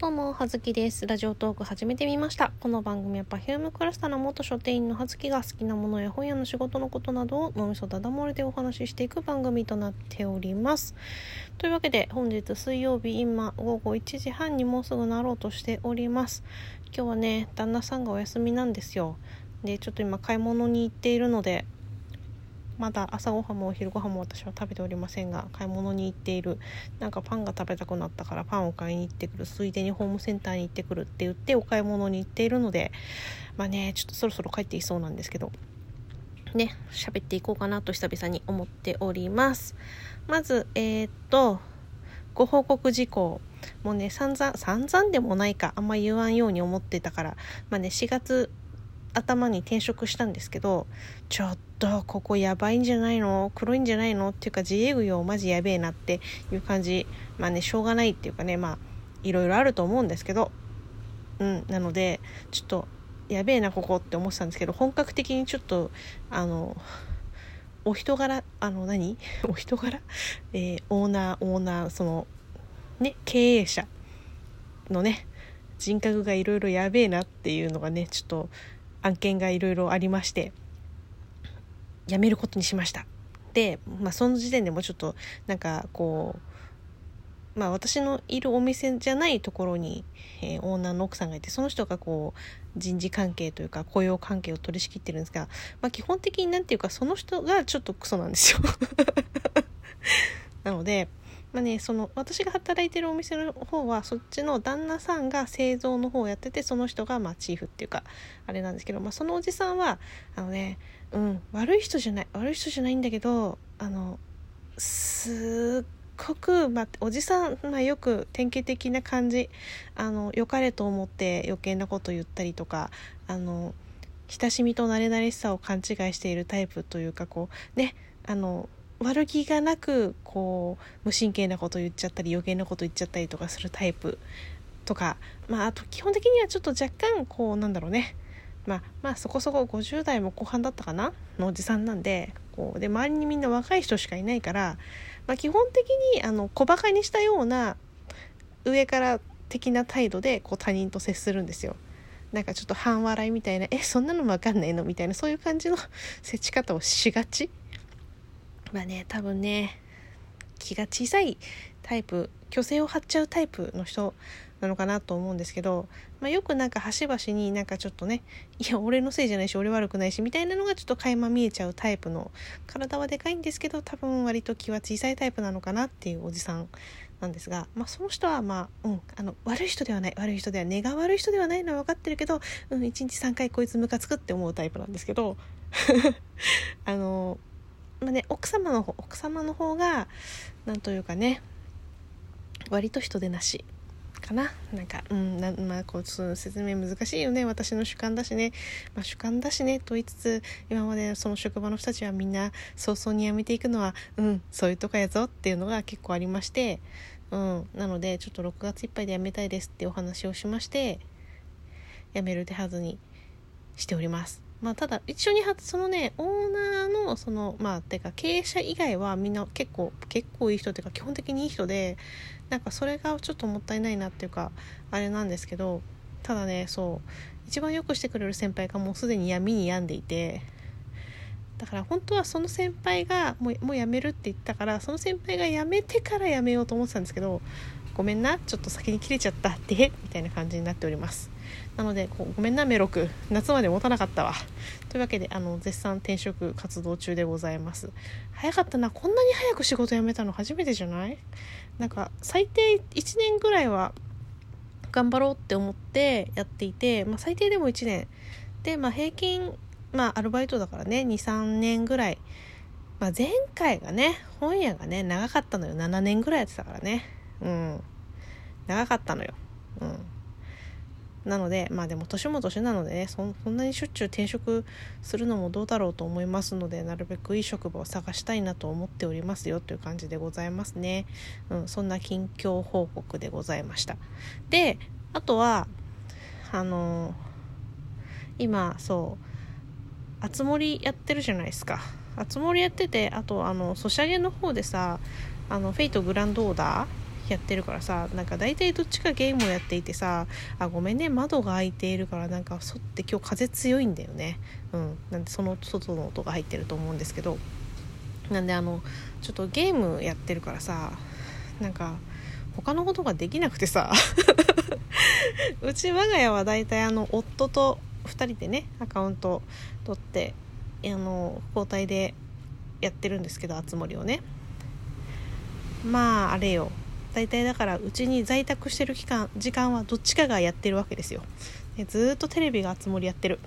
どうも、はずきです。ラジオトーク始めてみました。この番組は Perfume クラスターの元書店員のはずきが好きなものや本屋の仕事のことなどを脳みそだだ漏れでお話ししていく番組となっております。というわけで、本日水曜日今午後1時半にもうすぐなろうとしております。今日はね、旦那さんがお休みなんですよ。で、ちょっと今買い物に行っているので、まだ朝ごはんもお昼ごはんも私は食べておりませんが買い物に行っている。なんかパンが食べたくなったからパンを買いに行ってくる。ついでにホームセンターに行ってくるって言ってお買い物に行っているのでまあねちょっとそろそろ帰っていそうなんですけど。ね喋っていこうかなと久々に思っております。まずえー、っとご報告事項。もうね散々散々でもないかあんま言わんように思ってたから。まあね4月頭に転職したんですけどちょっとここやばいんじゃないの？黒いんじゃないの？っていうか自営業マジやべえなっていう感じ。まあねしょうがないっていうかねまあいろいろあると思うんですけど。うんなのでちょっとやべえなここって思ってたんですけど本格的にちょっとあのお人柄あの何？お人柄、えー、オーナーオーナーそのね経営者のね人格がいろいろやべえなっていうのがねちょっと案件がいろいろありまして辞めることにしました。で、まあ、その時点でもちょっとなんかこうまあ私のいるお店じゃないところに、えー、オーナーの奥さんがいてその人がこう人事関係というか雇用関係を取り仕切ってるんですが、まあ、基本的になんていうかその人がちょっとクソなんですよ。なのでまあね、その私が働いてるお店の方はそっちの旦那さんが製造の方をやっててその人がまあチーフっていうかあれなんですけど、まあ、そのおじさんはあのね、うん、悪い人じゃない悪い人じゃないんだけどあのすっごく、まあ、おじさん、まあ、よく典型的な感じあの良かれと思って余計なこと言ったりとかあの親しみと慣れ慣れしさを勘違いしているタイプというかこうねあの悪気がなくこう無神経なこと言っちゃったり余計なこと言っちゃったりとかするタイプとかまああと基本的にはちょっと若干こうなんだろうねまあまあそこそこ50代も後半だったかな？のおじさんなんでこうで周りにみんな若い人しかいないから、まあ、基本的にあの小バカにしたような上から的な態度でこう他人と接するんですよ。なんかちょっと半笑いみたいな「えそんなのも分かんないの?」みたいなそういう感じの接し方をしがちまあね多分ね気が小さいタイプ虚勢を張っちゃうタイプの人なのかなと思うんですけど、まあ、よくなんか端々になんかちょっとねいや俺のせいじゃないし俺悪くないしみたいなのがちょっと垣間見えちゃうタイプの体はでかいんですけど多分割と気は小さいタイプなのかなっていうおじさんなんですが、まあ、その人はまあ、うん、あの悪い人ではない悪い人では根が悪い人ではないのは分かってるけど、うん、1日3回こいつムカつくって思うタイプなんですけど あのまあね、奥様の方奥様の方がなんというかね割と人でなしかな。なんかうんなまあこう説明難しいよね。私の主観だしね、まあ、主観だしねと言いつつ今までその職場の人たちはみんな早々に辞めていくのはうんそういうとこやぞっていうのが結構ありましてうんなのでちょっと6月いっぱいで辞めたいですってお話をしまして辞める手はずにしております。まあ、ただ一緒にそのねオーナーのそのまあてか経営者以外はみんな結構結構いい人っていうか基本的にいい人でなんかそれがちょっともったいないなっていうかあれなんですけどただねそう一番よくしてくれる先輩がもうすでに闇に病んでいてだから本当はその先輩がもうもう辞めるって言ったからその先輩が辞めてから辞めようと思ってたんですけどごめんなちょっと先に切れちゃったってみたいな感じになっております。なのでこうごめんなメロク。夏まで持たなかったわ。というわけであの絶賛転職活動中でございます。早かったなこんなに早く仕事辞めたの初めてじゃない？なんか最低1年ぐらいは頑張ろうって思ってやっていて、まあ、最低でも1年。で、まあ、平均まあアルバイトだからね23年ぐらい、まあ、前回がね本屋がね長かったのよ。7年ぐらいやってたからね。うん。長かったのよ。なのでまあでも年も年なのでねそんなにしょっちゅう転職するのもどうだろうと思いますのでなるべくいい職場を探したいなと思っておりますよという感じでございますね、うん、そんな近況報告でございました。であとはあのー、今そうあつ森やってるじゃないですか。あつ森やっててあとあのソシャゲの方でさあのフェイトグランドオーダーやってるからさなんか大体どっちかゲームをやっていてさあごめんね窓が開いているからなんかそって今日風強いんだよね。うんなんでその外の音が入ってると思うんですけど。なんであのちょっとゲームやってるからさなんか他のことができなくてさ うち我が家は大体あの夫と2人でねアカウント取ってあの交代でやってるんですけどあつ森をね。まああれよ。大体だからうちに在宅してる期間時間はどっちかがやってるわけですよ。でずっとテレビがあつ森やってる。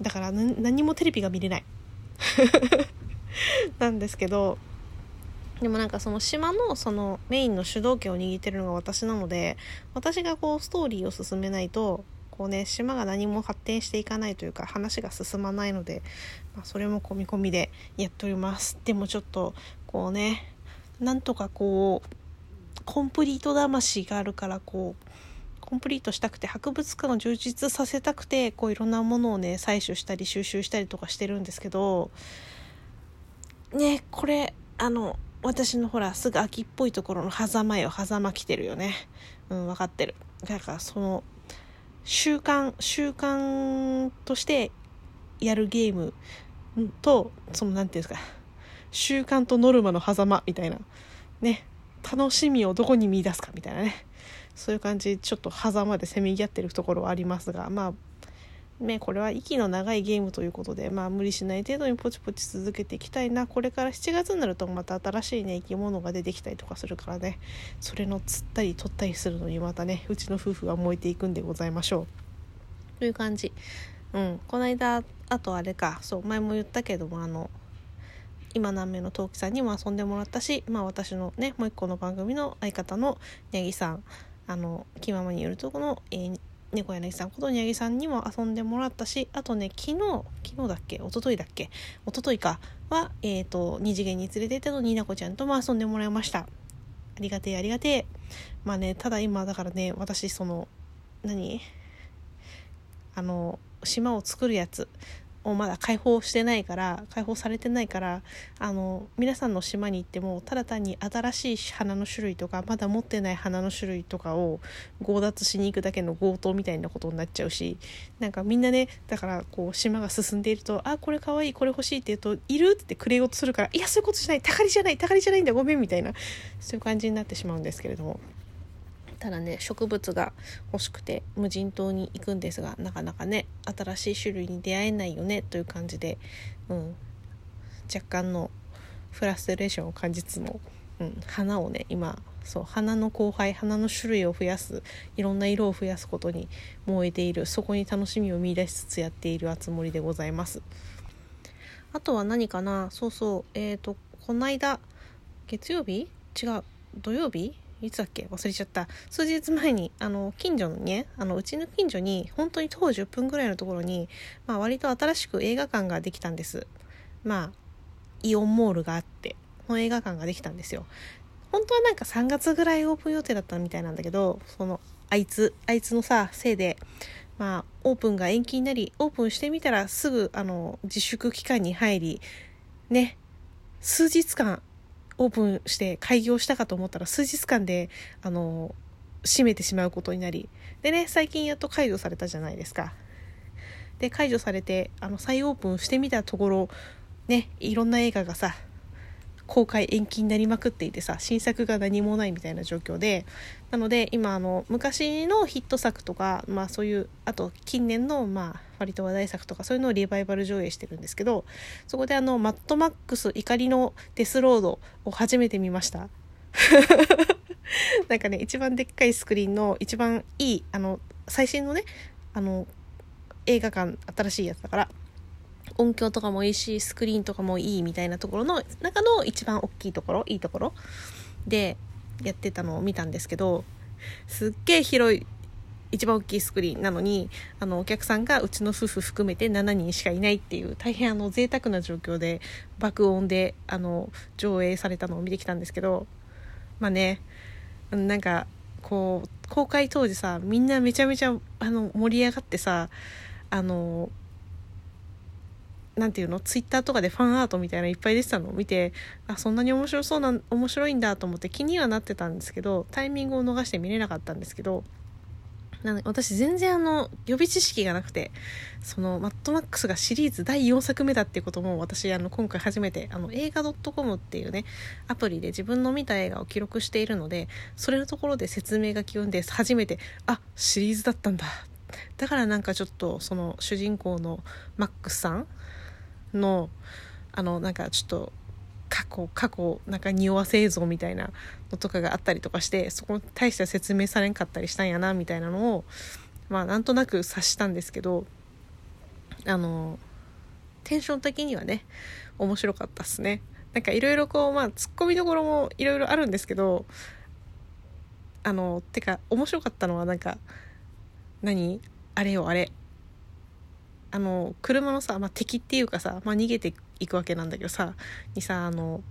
だから何もテレビが見れない。なんですけどでもなんかその島のそのメインの主導権を握ってるのが私なので私がこうストーリーを進めないとこうね島が何も発展していかないというか話が進まないので、まあ、それも込み込みでやっております。でもちょっとこうねなんとかこうコンプリート魂があるからこうコンプリートしたくて博物館を充実させたくてこういろんなものをね採取したり収集したりとかしてるんですけどねこれあの私のほらすぐ秋っぽいところの狭間よ。狭間来てるよね。うん分かってる。だからその習慣習慣としてやるゲームとその何て言うんですか。習慣とノルマの狭間みたいな。ね。楽しみをどこに見出すかみたいなね。そういう感じちょっと狭間でせめぎ合ってるところはありますがまあね、これは息の長いゲームということで、まあ、無理しない程度にポチポチ続けていきたいな。これから7月になるとまた新しい、ね、生き物が出てきたりとかするからね。それの釣ったり取ったりするのにまたねうちの夫婦は燃えていくんでございましょう。という感じ。うん。この間あとあれか。そう前も言ったけどもあの今何名の陶器さんにも遊んでもらったし、まあ、私のねもう一個の番組の相方の八木さんあの気ままによるとこの、えー、猫柳さんことにゃぎさんにも遊んでもらったしあとね昨日昨日だっけ一昨日だっけ一昨日かは、え、ー、と二次元に連れて行ってのになこちゃんとも遊んでもらいました。ありがてえありがてえ。まあねただ今だからね私その何？あの島を作るやつ。をまだ開放してないから開放されてないからあの皆さんの島に行ってもただ単に新しい花の種類とかまだ持ってない花の種類とかを強奪しに行くだけの強盗みたいなことになっちゃうしなんかみんなねだからこう島が進んでいると「あこれかわいいこれ欲しい」って言うと「いる?」ってくれようとするから「いやそういうことじゃないたかりじゃないたかりじゃないんだごめん」みたいなそういう感じになってしまうんですけれども。ただね植物が欲しくて無人島に行くんですがなかなかね新しい種類に出会えないよねという感じで、うん、若干のフラストレーションを感じつつも、うん、花をね今そう花の交配花の種類を増やすいろんな色を増やすことに燃えているそこに楽しみを見出しつつやっているあつ森でございます。あとは何かな？そうそう。えっ、ー、とこの間月曜日？違う土曜日？いつだっけ？忘れちゃった。数日前にあの近所のねあのうちの近所に本当に徒歩10分ぐらいのところに、まあ、割と新しく映画館ができたんです。まあイオンモールがあっての映画館ができたんですよ。本当はなんか3月ぐらいオープン予定だったみたいなんだけどそのあいつあいつのさせいでまあオープンが延期になりオープンしてみたらすぐあの自粛期間に入りね数日間オープンして開業したかと思ったら数日間であの閉めてしまうことになりでね最近やっと解除されたじゃないですか。で解除されてあの再オープンしてみたところねいろんな映画がさ公開延期になりまくっていてさ新作が何もないみたいな状況で。なので今あの昔のヒット作とか、まあ、そういうあと近年のまあ割と話題作とかそういうのをリバイバル上映してるんですけどそこであのマッドマックス怒りのデスロードを初めて見ました。なんかね一番でっかいスクリーンの一番いいあの最新のねあの映画館新しいやつだから。音響とかもいいしスクリーンとかもいいみたいなところの中の一番大きいところいいところでやってたのを見たんですけどすっげえ広い一番大きいスクリーンなのにあのお客さんがうちの夫婦含めて7人しかいないっていう大変あの贅沢な状況で爆音であの上映されたのを見てきたんですけどまあねなんかこう公開当時さみんなめちゃめちゃあの盛り上がってさあのなんていうの？ツイッターとかでファンアートみたいないっぱい出てたのを見てあそんなに面白そうな面白いんだと思って気にはなってたんですけどタイミングを逃して見れなかったんですけどなの私全然あの予備知識がなくてそのマッドマックスがシリーズ第4作目だっていうことも私あの今回初めてあの映画 .com っていうねアプリで自分の見た映画を記録しているのでそれのところで説明がき読んで初めてあシリーズだったんだ。だからなんかちょっとその主人公のマックスさんのあのなんかちょっと過去過去なんか匂わせ映像みたいなのとかがあったりとかしてそこに対しては説明されんかったりしたんやなみたいなのをまあなんとなく察したんですけどあのテンション的にはね面白かったっすね。なんかいろいろこうまあツッコミどころもいろいろあるんですけどあのてか面白かったのはなんか何？あれよあれ。あの車のさ、まあ、敵っていうかさ、まあ、逃げていくわけなんだけどさにさあの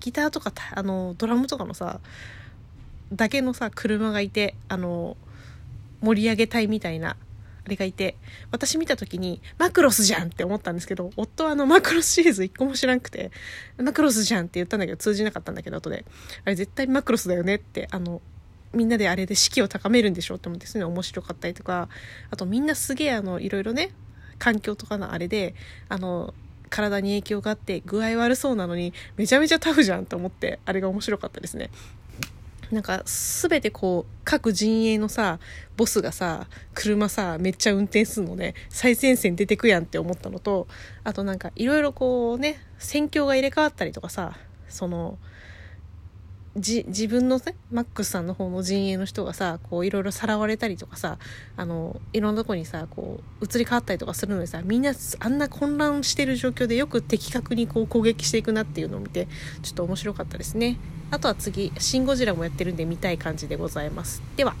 ギターとかあのドラムとかのさだけのさ車がいてあの盛り上げたいみたいなあれがいて私見た時にマクロスじゃんって思ったんですけど夫はあのマクロスシリーズ一個も知らんくてマクロスじゃんって言ったんだけど通じなかったんだけど後で。あれ絶対マクロスだよねってあのみんなであれで士気を高めるんでしょうって思ってそうい面白かったりとかあとみんなすげえあのいろいろね環境とかのあれであの体に影響があって具合悪そうなのにめちゃめちゃタフじゃんと思ってあれが面白かったですね。なんか全てこう各陣営のさボスがさ車さめっちゃ運転するので最前線出てくやんって思ったのとあとなんかいろいろこうね戦況が入れ替わったりとかさそのじ自分のねマックスさんの方の陣営の人がさこういろいろさらわれたりとかさあのいろんなとこにさこう移り変わったりとかするのでさみんなあんな混乱してる状況でよく的確にこう攻撃していくなっていうのを見てちょっと面白かったですね。あとは次「シン・ゴジラ」もやってるんで見たい感じでございます。では。